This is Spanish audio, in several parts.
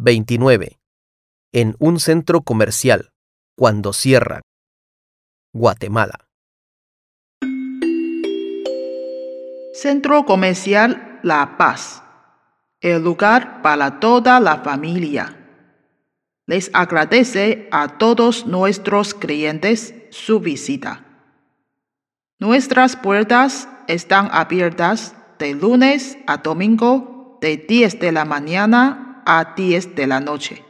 29. En un centro comercial, cuando cierran. Guatemala. Centro Comercial La Paz. El lugar para toda la familia. Les agradece a todos nuestros clientes su visita. Nuestras puertas están abiertas de lunes a domingo de 10 de la mañana a 10 de la noche.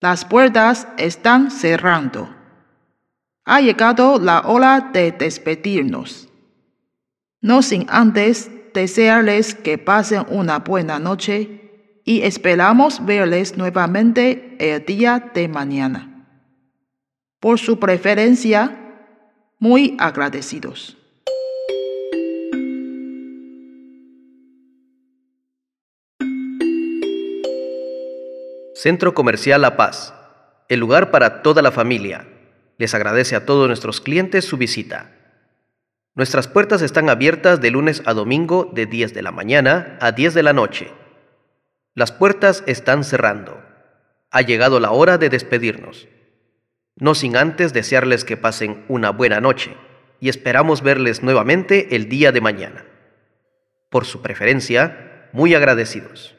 Las puertas están cerrando. Ha llegado la hora de despedirnos. No sin antes desearles que pasen una buena noche y esperamos verles nuevamente el día de mañana. Por su preferencia, muy agradecidos. Centro Comercial La Paz, el lugar para toda la familia. Les agradece a todos nuestros clientes su visita. Nuestras puertas están abiertas de lunes a domingo de 10 de la mañana a 10 de la noche. Las puertas están cerrando. Ha llegado la hora de despedirnos. No sin antes desearles que pasen una buena noche y esperamos verles nuevamente el día de mañana. Por su preferencia, muy agradecidos.